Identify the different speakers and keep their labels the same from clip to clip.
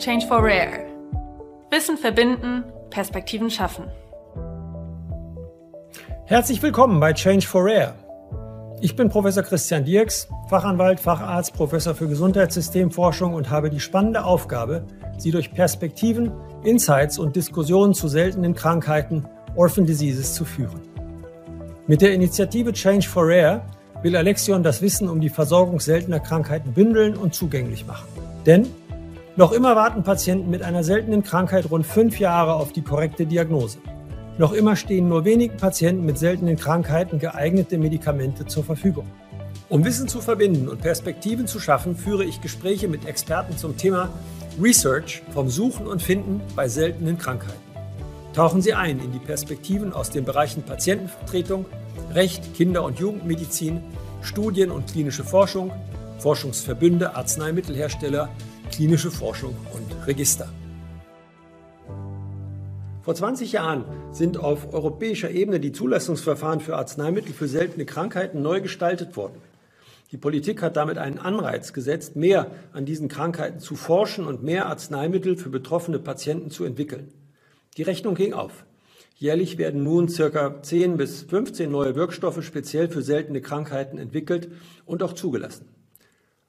Speaker 1: Change for Rare. Wissen verbinden, Perspektiven schaffen.
Speaker 2: Herzlich willkommen bei Change for Rare. Ich bin Professor Christian Dirks, Fachanwalt, Facharzt, Professor für Gesundheitssystemforschung und habe die spannende Aufgabe, Sie durch Perspektiven, Insights und Diskussionen zu seltenen Krankheiten, Orphan Diseases, zu führen. Mit der Initiative Change for Rare will Alexion das Wissen um die Versorgung seltener Krankheiten bündeln und zugänglich machen. Denn noch immer warten Patienten mit einer seltenen Krankheit rund fünf Jahre auf die korrekte Diagnose. Noch immer stehen nur wenigen Patienten mit seltenen Krankheiten geeignete Medikamente zur Verfügung. Um Wissen zu verbinden und Perspektiven zu schaffen, führe ich Gespräche mit Experten zum Thema Research vom Suchen und Finden bei seltenen Krankheiten. Tauchen Sie ein in die Perspektiven aus den Bereichen Patientenvertretung, Recht, Kinder- und Jugendmedizin, Studien und klinische Forschung, Forschungsverbünde, Arzneimittelhersteller, klinische Forschung und Register. Vor 20 Jahren sind auf europäischer Ebene die Zulassungsverfahren für Arzneimittel für seltene Krankheiten neu gestaltet worden. Die Politik hat damit einen Anreiz gesetzt, mehr an diesen Krankheiten zu forschen und mehr Arzneimittel für betroffene Patienten zu entwickeln. Die Rechnung ging auf. Jährlich werden nun circa 10 bis 15 neue Wirkstoffe speziell für seltene Krankheiten entwickelt und auch zugelassen.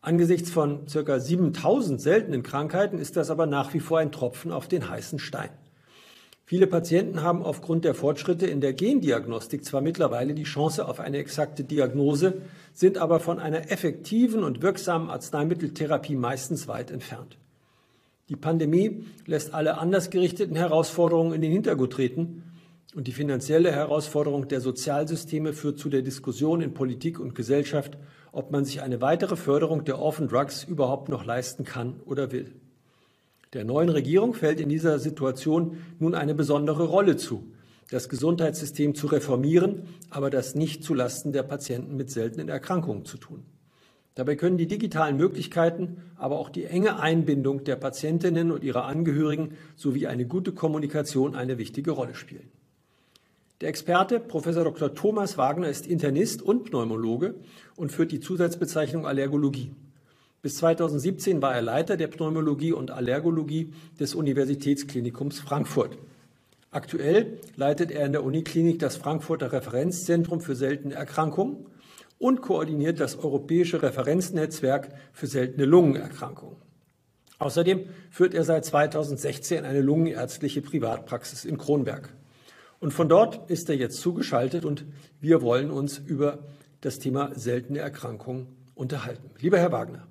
Speaker 2: Angesichts von ca. 7000 seltenen Krankheiten ist das aber nach wie vor ein Tropfen auf den heißen Stein. Viele Patienten haben aufgrund der Fortschritte in der Gendiagnostik zwar mittlerweile die Chance auf eine exakte Diagnose, sind aber von einer effektiven und wirksamen Arzneimitteltherapie meistens weit entfernt. Die Pandemie lässt alle anders gerichteten Herausforderungen in den Hintergrund treten und die finanzielle Herausforderung der Sozialsysteme führt zu der Diskussion in Politik und Gesellschaft, ob man sich eine weitere Förderung der Orphan Drugs überhaupt noch leisten kann oder will. Der neuen Regierung fällt in dieser Situation nun eine besondere Rolle zu, das Gesundheitssystem zu reformieren, aber das nicht zulasten der Patienten mit seltenen Erkrankungen zu tun. Dabei können die digitalen Möglichkeiten, aber auch die enge Einbindung der Patientinnen und ihrer Angehörigen sowie eine gute Kommunikation eine wichtige Rolle spielen. Der Experte Prof. Dr. Thomas Wagner ist Internist und Pneumologe und führt die Zusatzbezeichnung Allergologie. Bis 2017 war er Leiter der Pneumologie und Allergologie des Universitätsklinikums Frankfurt. Aktuell leitet er in der Uniklinik das Frankfurter Referenzzentrum für seltene Erkrankungen und koordiniert das europäische Referenznetzwerk für seltene Lungenerkrankungen. Außerdem führt er seit 2016 eine lungenärztliche Privatpraxis in Kronberg. Und von dort ist er jetzt zugeschaltet und wir wollen uns über das Thema seltene Erkrankungen unterhalten. Lieber Herr Wagner,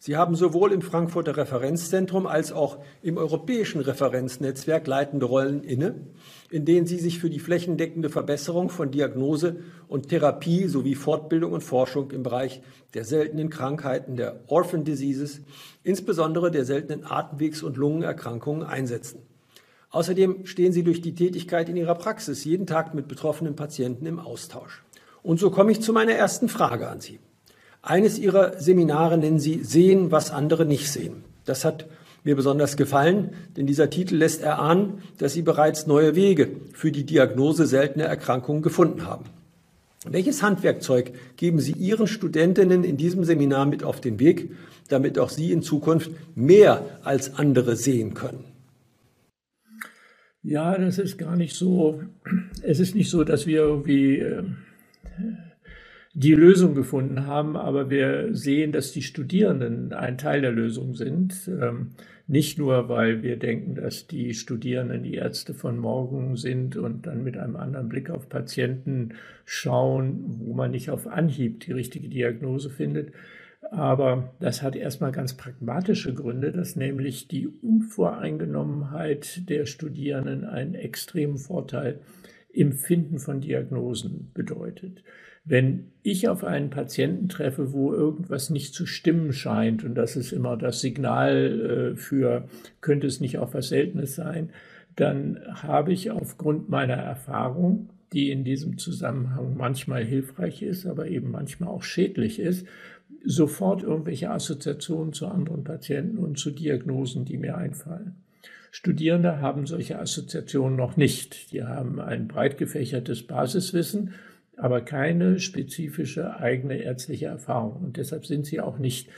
Speaker 2: Sie haben sowohl im Frankfurter Referenzzentrum als auch im europäischen Referenznetzwerk leitende Rollen inne, in denen Sie sich für die flächendeckende Verbesserung von Diagnose und Therapie sowie Fortbildung und Forschung im Bereich der seltenen Krankheiten der Orphan Diseases, insbesondere der seltenen Atemwegs- und Lungenerkrankungen einsetzen. Außerdem stehen sie durch die Tätigkeit in ihrer Praxis jeden Tag mit betroffenen Patienten im Austausch. Und so komme ich zu meiner ersten Frage an Sie. Eines Ihrer Seminare nennen Sie Sehen, was andere nicht sehen. Das hat mir besonders gefallen, denn dieser Titel lässt erahnen, dass Sie bereits neue Wege für die Diagnose seltener Erkrankungen gefunden haben. Welches Handwerkzeug geben Sie Ihren Studentinnen in diesem Seminar mit auf den Weg, damit auch Sie in Zukunft mehr als andere sehen können?
Speaker 3: Ja, das ist gar nicht so. Es ist nicht so, dass wir irgendwie äh, die Lösung gefunden haben, aber wir sehen, dass die Studierenden ein Teil der Lösung sind. Ähm, nicht nur, weil wir denken, dass die Studierenden die Ärzte von morgen sind und dann mit einem anderen Blick auf Patienten schauen, wo man nicht auf Anhieb die richtige Diagnose findet, aber das hat erstmal ganz pragmatische Gründe, dass nämlich die Unvoreingenommenheit der Studierenden einen extremen Vorteil im Finden von Diagnosen bedeutet. Wenn ich auf einen Patienten treffe, wo irgendwas nicht zu stimmen scheint, und das ist immer das Signal äh, für, könnte es nicht auch was Seltenes sein, dann habe ich aufgrund meiner Erfahrung, die in diesem Zusammenhang manchmal hilfreich ist, aber eben manchmal auch schädlich ist, sofort irgendwelche Assoziationen zu anderen Patienten und zu Diagnosen, die mir einfallen. Studierende haben solche Assoziationen noch nicht. Die haben ein breit gefächertes Basiswissen, aber keine spezifische eigene ärztliche Erfahrung. Und deshalb sind sie auch nicht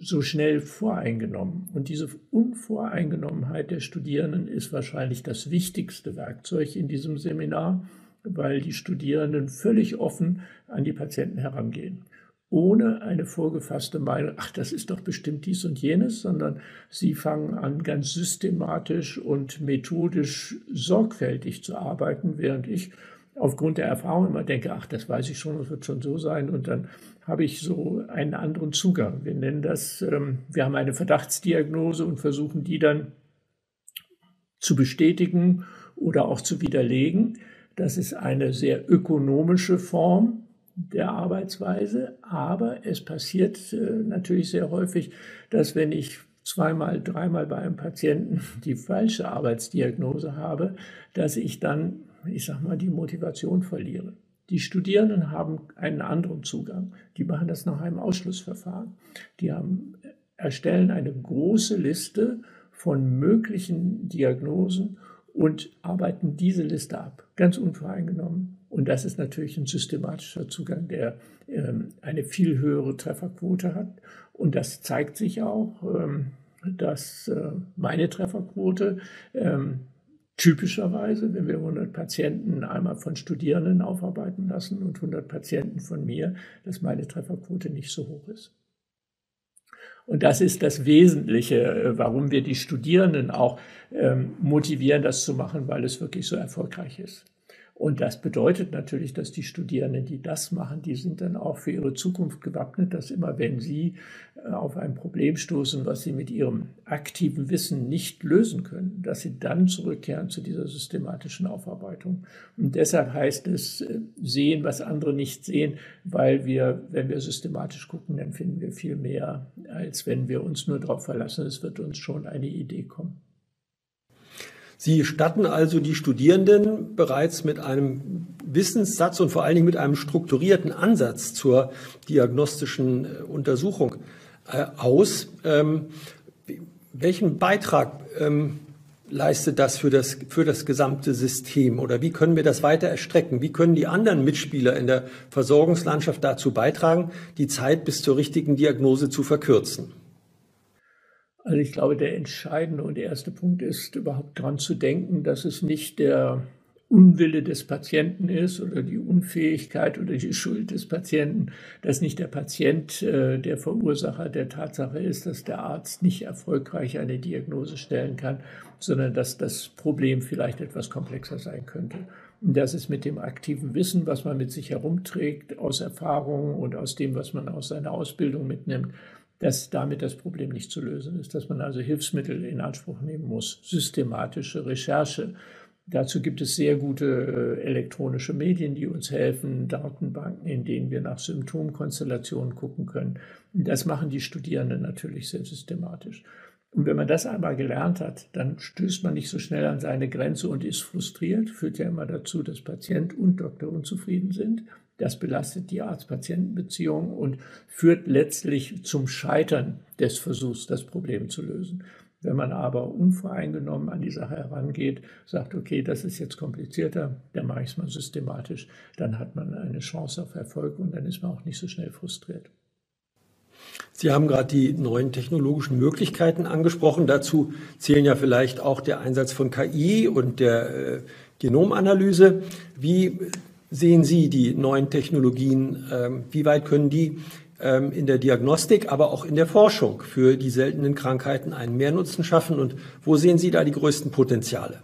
Speaker 3: so schnell voreingenommen. Und diese Unvoreingenommenheit der Studierenden ist wahrscheinlich das wichtigste Werkzeug in diesem Seminar, weil die Studierenden völlig offen an die Patienten herangehen ohne eine vorgefasste Meinung, ach, das ist doch bestimmt dies und jenes, sondern sie fangen an, ganz systematisch und methodisch sorgfältig zu arbeiten, während ich aufgrund der Erfahrung immer denke, ach, das weiß ich schon, das wird schon so sein. Und dann habe ich so einen anderen Zugang. Wir nennen das, ähm, wir haben eine Verdachtsdiagnose und versuchen die dann zu bestätigen oder auch zu widerlegen. Das ist eine sehr ökonomische Form der Arbeitsweise, aber es passiert äh, natürlich sehr häufig, dass wenn ich zweimal, dreimal bei einem Patienten die falsche Arbeitsdiagnose habe, dass ich dann, ich sag mal, die Motivation verliere. Die Studierenden haben einen anderen Zugang. Die machen das nach einem Ausschlussverfahren. Die haben, erstellen eine große Liste von möglichen Diagnosen und arbeiten diese Liste ab, ganz unvoreingenommen. Und das ist natürlich ein systematischer Zugang, der ähm, eine viel höhere Trefferquote hat. Und das zeigt sich auch, ähm, dass äh, meine Trefferquote ähm, typischerweise, wenn wir 100 Patienten einmal von Studierenden aufarbeiten lassen und 100 Patienten von mir, dass meine Trefferquote nicht so hoch ist. Und das ist das Wesentliche, äh, warum wir die Studierenden auch motivieren, das zu machen, weil es wirklich so erfolgreich ist. Und das bedeutet natürlich, dass die Studierenden, die das machen, die sind dann auch für ihre Zukunft gewappnet, dass immer wenn sie äh, auf ein Problem stoßen, was sie mit ihrem aktiven Wissen nicht lösen können, dass sie dann zurückkehren zu dieser systematischen Aufarbeitung. Und deshalb heißt es äh, sehen, was andere nicht sehen, weil wir, wenn wir systematisch gucken, dann finden wir viel mehr, als wenn wir uns nur darauf verlassen, es wird uns schon eine Idee kommen.
Speaker 2: Sie statten also die Studierenden bereits mit einem Wissenssatz und vor allen Dingen mit einem strukturierten Ansatz zur diagnostischen äh, Untersuchung äh, aus. Ähm, welchen Beitrag ähm, leistet das für, das für das gesamte System oder wie können wir das weiter erstrecken? Wie können die anderen Mitspieler in der Versorgungslandschaft dazu beitragen, die Zeit bis zur richtigen Diagnose zu verkürzen?
Speaker 3: Also ich glaube, der entscheidende und erste Punkt ist überhaupt daran zu denken, dass es nicht der Unwille des Patienten ist oder die Unfähigkeit oder die Schuld des Patienten, dass nicht der Patient äh, der Verursacher der Tatsache ist, dass der Arzt nicht erfolgreich eine Diagnose stellen kann, sondern dass das Problem vielleicht etwas komplexer sein könnte. Und das ist mit dem aktiven Wissen, was man mit sich herumträgt, aus Erfahrung und aus dem, was man aus seiner Ausbildung mitnimmt, dass damit das Problem nicht zu lösen ist, dass man also Hilfsmittel in Anspruch nehmen muss, systematische Recherche. Dazu gibt es sehr gute äh, elektronische Medien, die uns helfen, Datenbanken, in denen wir nach Symptomkonstellationen gucken können. Das machen die Studierenden natürlich sehr systematisch. Und wenn man das einmal gelernt hat, dann stößt man nicht so schnell an seine Grenze und ist frustriert. Führt ja immer dazu, dass Patient und Doktor unzufrieden sind. Das belastet die Arzt-Patienten-Beziehung und führt letztlich zum Scheitern des Versuchs, das Problem zu lösen. Wenn man aber unvoreingenommen an die Sache herangeht, sagt, okay, das ist jetzt komplizierter, dann mache ich es mal systematisch, dann hat man eine Chance auf Erfolg und dann ist man auch nicht so schnell frustriert.
Speaker 2: Sie haben gerade die neuen technologischen Möglichkeiten angesprochen. Dazu zählen ja vielleicht auch der Einsatz von KI und der äh, Genomanalyse. Wie sehen Sie die neuen Technologien? Ähm, wie weit können die ähm, in der Diagnostik, aber auch in der Forschung für die seltenen Krankheiten einen Mehrnutzen schaffen? Und wo sehen Sie da die größten Potenziale?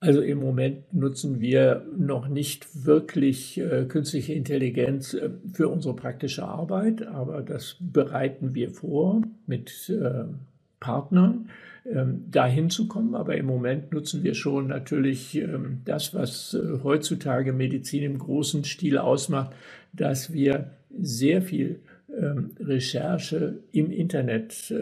Speaker 3: Also im Moment nutzen wir noch nicht wirklich äh, künstliche Intelligenz äh, für unsere praktische Arbeit, aber das bereiten wir vor mit äh, Partnern, ähm, dahin zu kommen. Aber im Moment nutzen wir schon natürlich ähm, das, was äh, heutzutage Medizin im großen Stil ausmacht, dass wir sehr viel ähm, Recherche im Internet,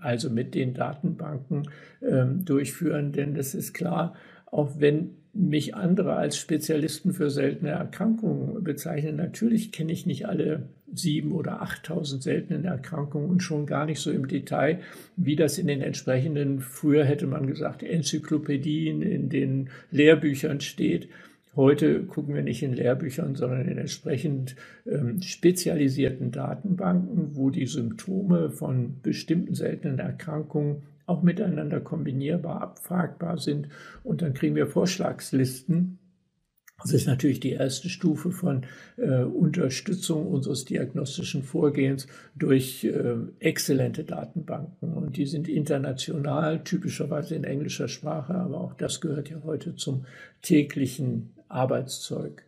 Speaker 3: also mit den Datenbanken durchführen. Denn das ist klar, auch wenn mich andere als Spezialisten für seltene Erkrankungen bezeichnen. Natürlich kenne ich nicht alle sieben oder achttausend seltenen Erkrankungen und schon gar nicht so im Detail, wie das in den entsprechenden, früher hätte man gesagt, Enzyklopädien, in den Lehrbüchern steht. Heute gucken wir nicht in Lehrbüchern, sondern in entsprechend ähm, spezialisierten Datenbanken, wo die Symptome von bestimmten seltenen Erkrankungen auch miteinander kombinierbar, abfragbar sind. Und dann kriegen wir Vorschlagslisten. Das ist natürlich die erste Stufe von äh, Unterstützung unseres diagnostischen Vorgehens durch äh, exzellente Datenbanken. Und die sind international, typischerweise in englischer Sprache, aber auch das gehört ja heute zum täglichen Arbeitszeug.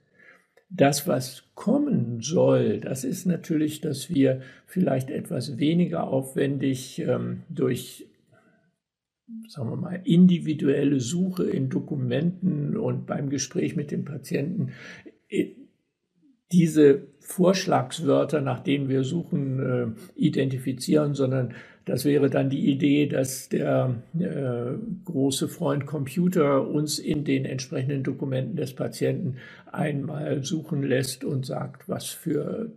Speaker 3: Das, was kommen soll, das ist natürlich, dass wir vielleicht etwas weniger aufwendig ähm, durch sagen wir mal, individuelle Suche in Dokumenten und beim Gespräch mit dem Patienten äh, diese Vorschlagswörter, nach denen wir suchen, äh, identifizieren, sondern das wäre dann die Idee, dass der äh, große Freund Computer uns in den entsprechenden Dokumenten des Patienten einmal suchen lässt und sagt, was für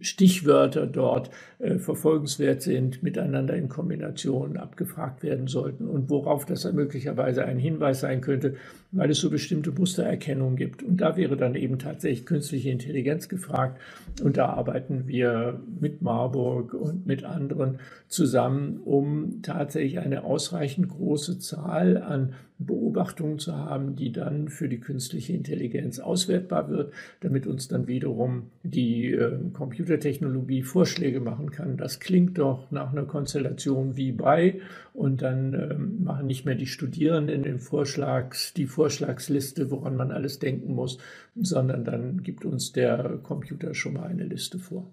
Speaker 3: Stichwörter dort äh, verfolgenswert sind, miteinander in Kombination abgefragt werden sollten und worauf das möglicherweise ein Hinweis sein könnte, weil es so bestimmte Mustererkennung gibt. Und da wäre dann eben tatsächlich künstliche Intelligenz gefragt. Und da arbeiten wir mit Marburg und mit anderen zusammen, um tatsächlich eine ausreichend große Zahl an Beobachtungen zu haben, die dann für die künstliche Intelligenz auswertbar wird, damit uns dann wiederum die äh, Computertechnologie Vorschläge machen kann. Das klingt doch nach einer Konstellation wie bei und dann ähm, machen nicht mehr die Studierenden den Vorschlags, die Vorschlagsliste, woran man alles denken muss, sondern dann gibt uns der Computer schon mal eine Liste vor.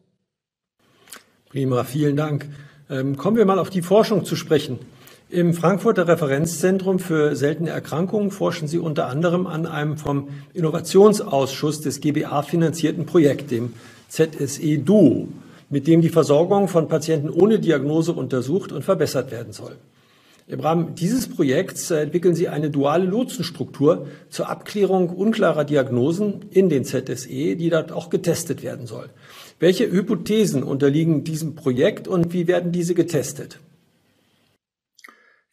Speaker 2: Prima, vielen Dank. Ähm, kommen wir mal auf die Forschung zu sprechen. Im Frankfurter Referenzzentrum für seltene Erkrankungen forschen Sie unter anderem an einem vom Innovationsausschuss des GBA finanzierten Projekt, dem ZSE Duo, mit dem die Versorgung von Patienten ohne Diagnose untersucht und verbessert werden soll. Im Rahmen dieses Projekts entwickeln Sie eine duale Lotsenstruktur zur Abklärung unklarer Diagnosen in den ZSE, die dort auch getestet werden soll. Welche Hypothesen unterliegen diesem Projekt und wie werden diese getestet?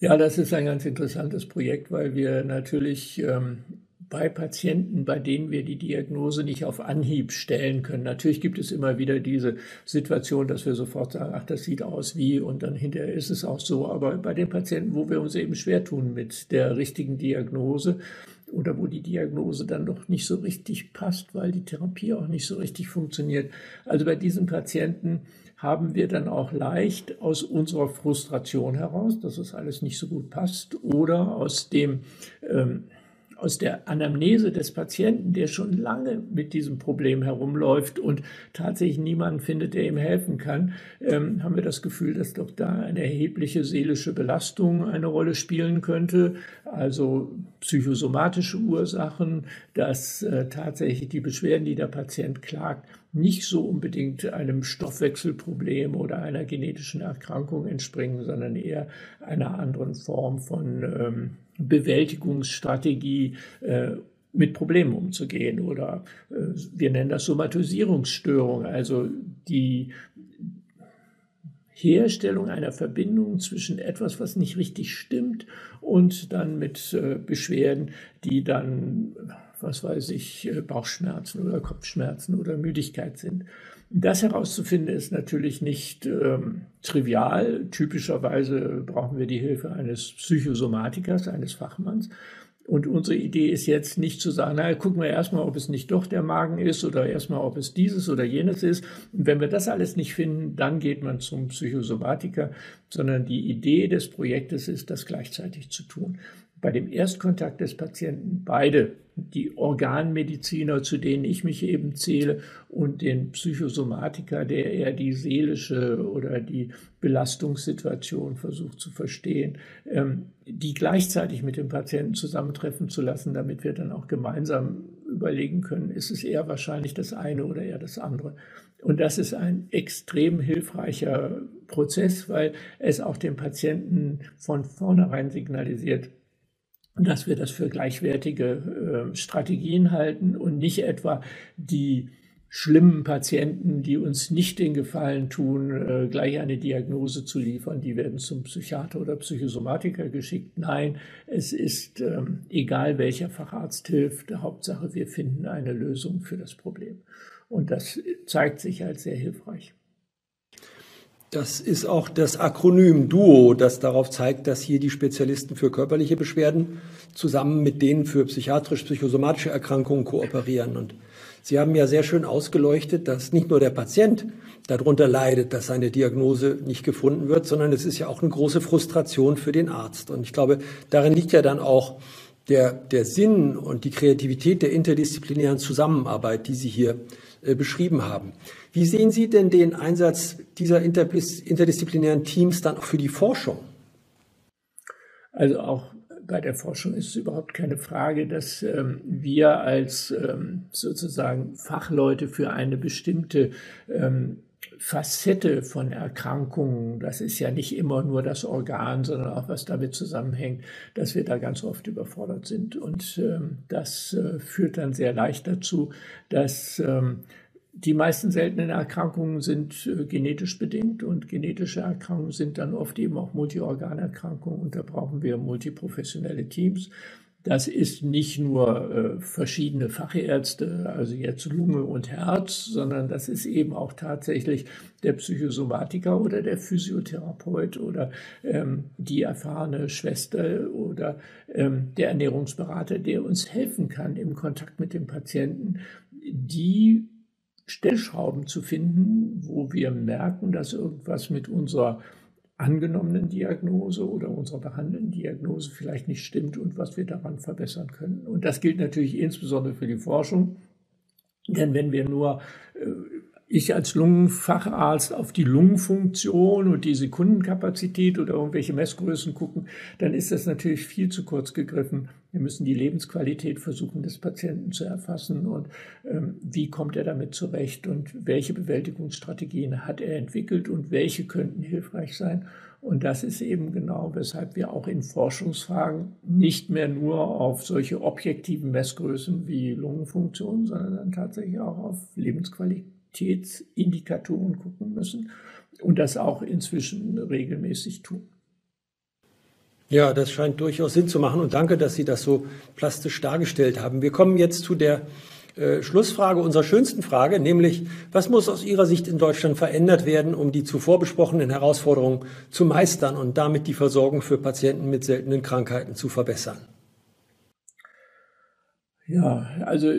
Speaker 3: Ja, das ist ein ganz interessantes Projekt, weil wir natürlich ähm, bei Patienten, bei denen wir die Diagnose nicht auf Anhieb stellen können. Natürlich gibt es immer wieder diese Situation, dass wir sofort sagen, ach, das sieht aus wie und dann hinterher ist es auch so. Aber bei den Patienten, wo wir uns eben schwer tun mit der richtigen Diagnose oder wo die Diagnose dann doch nicht so richtig passt, weil die Therapie auch nicht so richtig funktioniert. Also bei diesen Patienten haben wir dann auch leicht aus unserer Frustration heraus, dass es alles nicht so gut passt, oder aus dem ähm, aus der Anamnese des Patienten, der schon lange mit diesem Problem herumläuft und tatsächlich niemanden findet, der ihm helfen kann, ähm, haben wir das Gefühl, dass doch da eine erhebliche seelische Belastung eine Rolle spielen könnte, also psychosomatische Ursachen, dass äh, tatsächlich die Beschwerden, die der Patient klagt, nicht so unbedingt einem Stoffwechselproblem oder einer genetischen Erkrankung entspringen, sondern eher einer anderen Form von ähm, Bewältigungsstrategie äh, mit Problemen umzugehen oder äh, wir nennen das Somatisierungsstörung, also die Herstellung einer Verbindung zwischen etwas, was nicht richtig stimmt und dann mit äh, Beschwerden, die dann, was weiß ich, Bauchschmerzen oder Kopfschmerzen oder Müdigkeit sind. Das herauszufinden ist natürlich nicht ähm, trivial. Typischerweise brauchen wir die Hilfe eines Psychosomatikers, eines Fachmanns. Und unsere Idee ist jetzt nicht zu sagen, na, gucken wir erstmal, ob es nicht doch der Magen ist oder erstmal, ob es dieses oder jenes ist. Und wenn wir das alles nicht finden, dann geht man zum Psychosomatiker, sondern die Idee des Projektes ist, das gleichzeitig zu tun bei dem Erstkontakt des Patienten beide, die Organmediziner, zu denen ich mich eben zähle, und den Psychosomatiker, der eher die seelische oder die Belastungssituation versucht zu verstehen, ähm, die gleichzeitig mit dem Patienten zusammentreffen zu lassen, damit wir dann auch gemeinsam überlegen können, ist es eher wahrscheinlich das eine oder eher das andere. Und das ist ein extrem hilfreicher Prozess, weil es auch dem Patienten von vornherein signalisiert, dass wir das für gleichwertige äh, Strategien halten und nicht etwa die schlimmen Patienten, die uns nicht den Gefallen tun, äh, gleich eine Diagnose zu liefern, die werden zum Psychiater oder Psychosomatiker geschickt. Nein, es ist ähm, egal, welcher Facharzt hilft. Hauptsache, wir finden eine Lösung für das Problem. Und das zeigt sich als sehr hilfreich.
Speaker 2: Das ist auch das Akronym DUO, das darauf zeigt, dass hier die Spezialisten für körperliche Beschwerden zusammen mit denen für psychiatrisch-psychosomatische Erkrankungen kooperieren. Und Sie haben ja sehr schön ausgeleuchtet, dass nicht nur der Patient darunter leidet, dass seine Diagnose nicht gefunden wird, sondern es ist ja auch eine große Frustration für den Arzt. Und ich glaube, darin liegt ja dann auch der, der Sinn und die Kreativität der interdisziplinären Zusammenarbeit, die Sie hier äh, beschrieben haben. Wie sehen Sie denn den Einsatz dieser interdisziplinären Teams dann auch für die Forschung?
Speaker 3: Also auch bei der Forschung ist es überhaupt keine Frage, dass ähm, wir als ähm, sozusagen Fachleute für eine bestimmte ähm, Facette von Erkrankungen, das ist ja nicht immer nur das Organ, sondern auch was damit zusammenhängt, dass wir da ganz oft überfordert sind. Und ähm, das äh, führt dann sehr leicht dazu, dass ähm, die meisten seltenen Erkrankungen sind äh, genetisch bedingt und genetische Erkrankungen sind dann oft eben auch Multiorganerkrankungen und da brauchen wir multiprofessionelle Teams. Das ist nicht nur äh, verschiedene Fachärzte, also jetzt Lunge und Herz, sondern das ist eben auch tatsächlich der Psychosomatiker oder der Physiotherapeut oder ähm, die erfahrene Schwester oder ähm, der Ernährungsberater, der uns helfen kann im Kontakt mit dem Patienten, die Stellschrauben zu finden, wo wir merken, dass irgendwas mit unserer angenommenen Diagnose oder unserer behandelnden Diagnose vielleicht nicht stimmt und was wir daran verbessern können. Und das gilt natürlich insbesondere für die Forschung. Denn wenn wir nur äh, ich als Lungenfacharzt auf die Lungenfunktion und die Sekundenkapazität oder irgendwelche Messgrößen gucken, dann ist das natürlich viel zu kurz gegriffen. Wir müssen die Lebensqualität versuchen des Patienten zu erfassen und ähm, wie kommt er damit zurecht und welche Bewältigungsstrategien hat er entwickelt und welche könnten hilfreich sein. Und das ist eben genau, weshalb wir auch in Forschungsfragen nicht mehr nur auf solche objektiven Messgrößen wie Lungenfunktion, sondern dann tatsächlich auch auf Lebensqualität Qualitätsindikatoren gucken müssen und das auch inzwischen regelmäßig tun.
Speaker 2: Ja, das scheint durchaus Sinn zu machen und danke, dass Sie das so plastisch dargestellt haben. Wir kommen jetzt zu der äh, Schlussfrage unserer schönsten Frage, nämlich was muss aus Ihrer Sicht in Deutschland verändert werden, um die zuvor besprochenen Herausforderungen zu meistern und damit die Versorgung für Patienten mit seltenen Krankheiten zu verbessern?
Speaker 3: Ja, also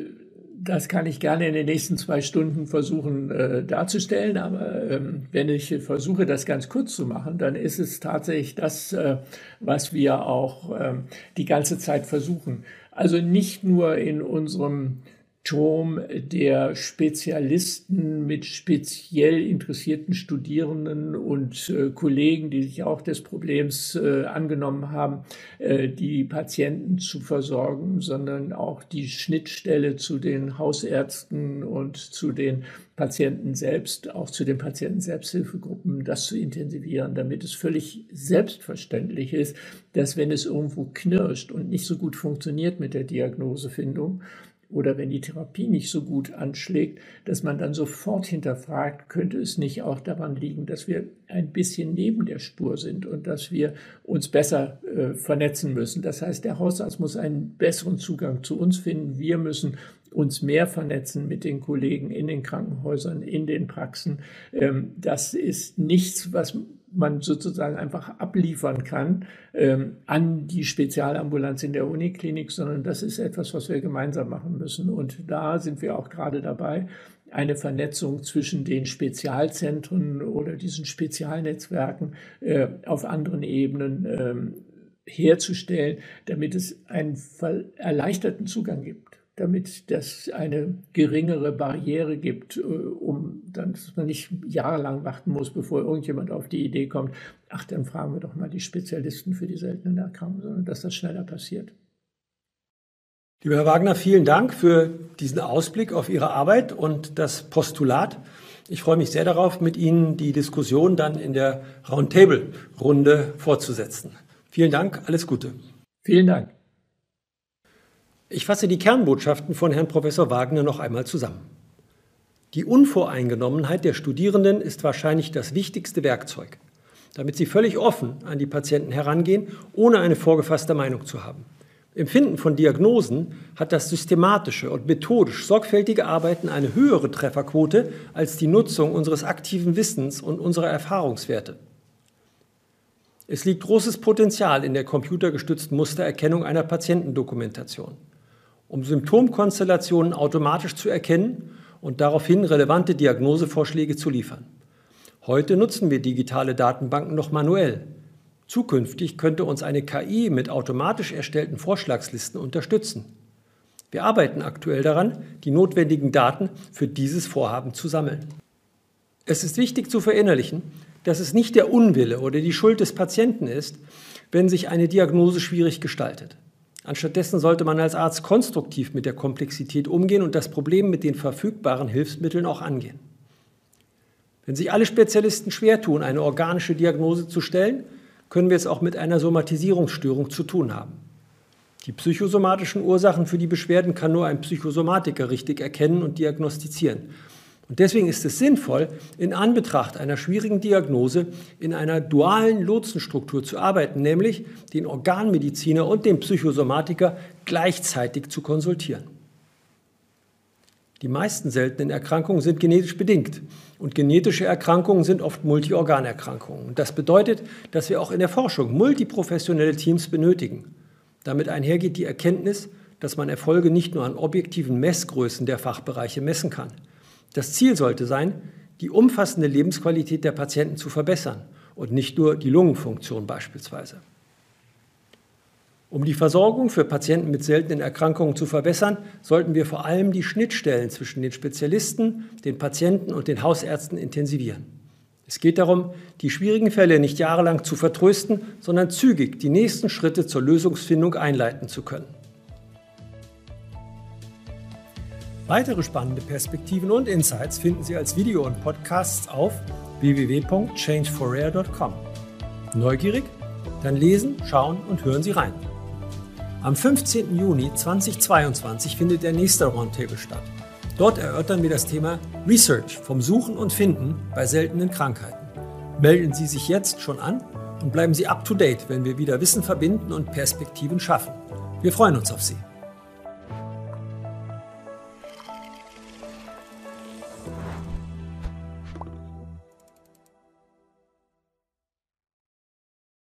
Speaker 3: das kann ich gerne in den nächsten zwei Stunden versuchen äh, darzustellen, aber ähm, wenn ich versuche, das ganz kurz zu machen, dann ist es tatsächlich das, äh, was wir auch ähm, die ganze Zeit versuchen. Also nicht nur in unserem Turm der Spezialisten mit speziell interessierten Studierenden und äh, Kollegen, die sich auch des Problems äh, angenommen haben, äh, die Patienten zu versorgen, sondern auch die Schnittstelle zu den Hausärzten und zu den Patienten selbst, auch zu den Patienten-Selbsthilfegruppen, das zu intensivieren, damit es völlig selbstverständlich ist, dass wenn es irgendwo knirscht und nicht so gut funktioniert mit der Diagnosefindung, oder wenn die Therapie nicht so gut anschlägt, dass man dann sofort hinterfragt, könnte es nicht auch daran liegen, dass wir ein bisschen neben der Spur sind und dass wir uns besser äh, vernetzen müssen. Das heißt, der Hausarzt muss einen besseren Zugang zu uns finden. Wir müssen uns mehr vernetzen mit den Kollegen in den Krankenhäusern, in den Praxen. Ähm, das ist nichts, was man sozusagen einfach abliefern kann ähm, an die Spezialambulanz in der Uniklinik, sondern das ist etwas, was wir gemeinsam machen müssen. Und da sind wir auch gerade dabei, eine Vernetzung zwischen den Spezialzentren oder diesen Spezialnetzwerken äh, auf anderen Ebenen ähm, herzustellen, damit es einen erleichterten Zugang gibt damit das eine geringere Barriere gibt, äh, um dann, dass man nicht jahrelang warten muss, bevor irgendjemand auf die Idee kommt, ach, dann fragen wir doch mal die Spezialisten für die seltenen Erkrankungen, sondern dass das schneller passiert.
Speaker 2: Lieber Herr Wagner, vielen Dank für diesen Ausblick auf Ihre Arbeit und das Postulat. Ich freue mich sehr darauf, mit Ihnen die Diskussion dann in der Roundtable-Runde fortzusetzen. Vielen Dank, alles Gute.
Speaker 3: Vielen Dank.
Speaker 2: Ich fasse die Kernbotschaften von Herrn Professor Wagner noch einmal zusammen. Die Unvoreingenommenheit der Studierenden ist wahrscheinlich das wichtigste Werkzeug, damit sie völlig offen an die Patienten herangehen, ohne eine vorgefasste Meinung zu haben. Im Finden von Diagnosen hat das systematische und methodisch sorgfältige Arbeiten eine höhere Trefferquote als die Nutzung unseres aktiven Wissens und unserer Erfahrungswerte. Es liegt großes Potenzial in der computergestützten Mustererkennung einer Patientendokumentation, um Symptomkonstellationen automatisch zu erkennen und daraufhin relevante Diagnosevorschläge zu liefern. Heute nutzen wir digitale Datenbanken noch manuell, Zukünftig könnte uns eine KI mit automatisch erstellten Vorschlagslisten unterstützen. Wir arbeiten aktuell daran, die notwendigen Daten für dieses Vorhaben zu sammeln. Es ist wichtig zu verinnerlichen, dass es nicht der Unwille oder die Schuld des Patienten ist, wenn sich eine Diagnose schwierig gestaltet. Anstattdessen sollte man als Arzt konstruktiv mit der Komplexität umgehen und das Problem mit den verfügbaren Hilfsmitteln auch angehen. Wenn sich alle Spezialisten schwer tun, eine organische Diagnose zu stellen, können wir es auch mit einer Somatisierungsstörung zu tun haben. Die psychosomatischen Ursachen für die Beschwerden kann nur ein Psychosomatiker richtig erkennen und diagnostizieren. Und deswegen ist es sinnvoll, in Anbetracht einer schwierigen Diagnose in einer dualen Lotsenstruktur zu arbeiten, nämlich den Organmediziner und den Psychosomatiker gleichzeitig zu konsultieren. Die meisten seltenen Erkrankungen sind genetisch bedingt. Und genetische Erkrankungen sind oft Multiorganerkrankungen. Und das bedeutet, dass wir auch in der Forschung multiprofessionelle Teams benötigen. Damit einhergeht die Erkenntnis, dass man Erfolge nicht nur an objektiven Messgrößen der Fachbereiche messen kann. Das Ziel sollte sein, die umfassende Lebensqualität der Patienten zu verbessern und nicht nur die Lungenfunktion beispielsweise. Um die Versorgung für Patienten mit seltenen Erkrankungen zu verbessern, sollten wir vor allem die Schnittstellen zwischen den Spezialisten, den Patienten und den Hausärzten intensivieren. Es geht darum, die schwierigen Fälle nicht jahrelang zu vertrösten, sondern zügig die nächsten Schritte zur Lösungsfindung einleiten zu können. Weitere spannende Perspektiven und Insights finden Sie als Video und Podcasts auf www.changeforrare.com. Neugierig? Dann lesen, schauen und hören Sie rein. Am 15. Juni 2022 findet der nächste Roundtable statt. Dort erörtern wir das Thema Research vom Suchen und Finden bei seltenen Krankheiten. Melden Sie sich jetzt schon an und bleiben Sie up to date, wenn wir wieder Wissen verbinden und Perspektiven schaffen. Wir freuen uns auf Sie.